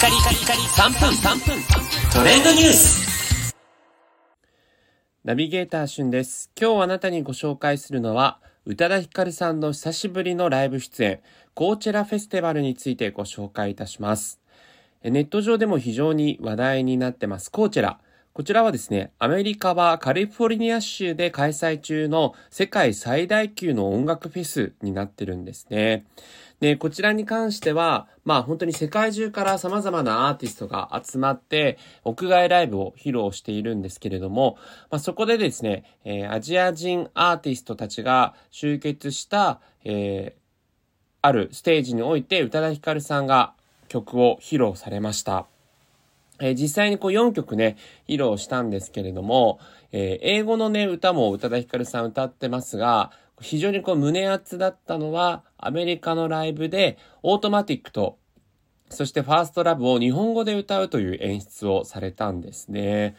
カリカリカリ3分3分トレンドニュースナビゲーターしゅんです。今日あなたにご紹介するのは、宇多田ヒカルさんの久しぶりのライブ出演、コーチェラフェスティバルについてご紹介いたします。えネット上でも非常に話題になってます、コーチェラ。こちらはですね、アメリカはカリフォルニア州で開催中の世界最大級の音楽フェスになってるんですね。で、こちらに関しては、まあ本当に世界中から様々なアーティストが集まって、屋外ライブを披露しているんですけれども、まあそこでですね、えーアジア人アーティストたちが集結した、えーあるステージにおいて宇多田ヒカルさんが曲を披露されました。え実際にこう4曲ね、披露したんですけれども、えー英語のね、歌も宇多田ヒカルさん歌ってますが、非常にこう胸熱だったのは、アメリカのライブで、オートマティックと、そしてファーストラブを日本語で歌うという演出をされたんですね。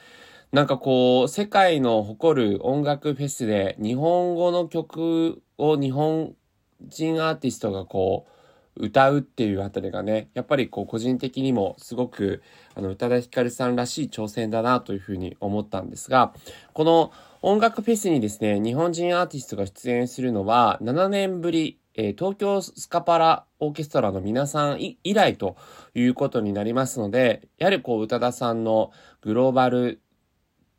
なんかこう、世界の誇る音楽フェスで日本語の曲を日本人アーティストがこう、歌うっていうあたりがね、やっぱりこう個人的にもすごくあの宇多田ヒカルさんらしい挑戦だなというふうに思ったんですが、この音楽フェスにですね、日本人アーティストが出演するのは7年ぶり、えー東京スカパラオーケストラの皆さん以来ということになりますので、やはりこう宇多田さんのグローバル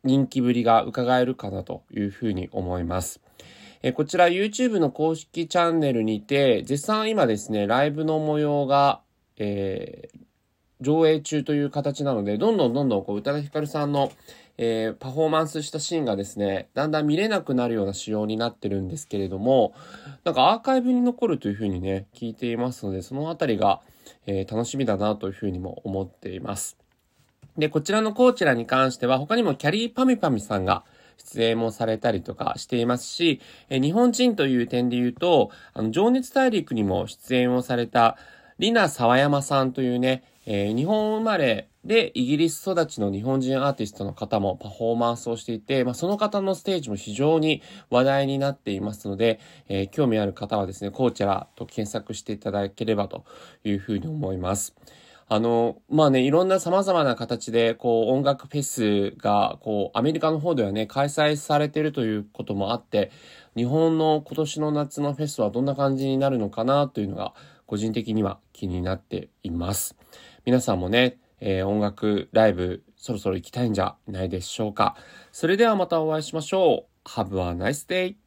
人気ぶりが伺えるかなというふうに思います。えこちら YouTube の公式チャンネルにて、絶賛今ですね、ライブの模様が、えー上映中という形なので、どんどんどんどんこう宇多田ヒカルさんの、えーパフォーマンスしたシーンがですね、だんだん見れなくなるような仕様になってるんですけれども、なんかアーカイブに残るというふうにね、聞いていますので、そのあたりが、えー楽しみだなというふうにも思っています。で、こちらのコーチェラに関しては、他にもキャリーパミパミさんが出演もされたりとかしていますし、え日本人という点で言うと、あの、情熱大陸にも出演をされた、リナ沢山さんというね、えー日本生まれでイギリス育ちの日本人アーティストの方もパフォーマンスをしていて、まあ、その方のステージも非常に話題になっていますので、えー興味ある方はですね、コーチェラと検索していただければというふうに思います。あの、まあね、いろんな様々な形で、こう、音楽フェスが、こう、アメリカの方ではね、開催されてるということもあって、日本の今年の夏のフェスはどんな感じになるのかなというのが、個人的には気になっています。皆さんもね、えー音楽ライブ、そろそろ行きたいんじゃないでしょうか。それではまたお会いしましょう。Have a nice day!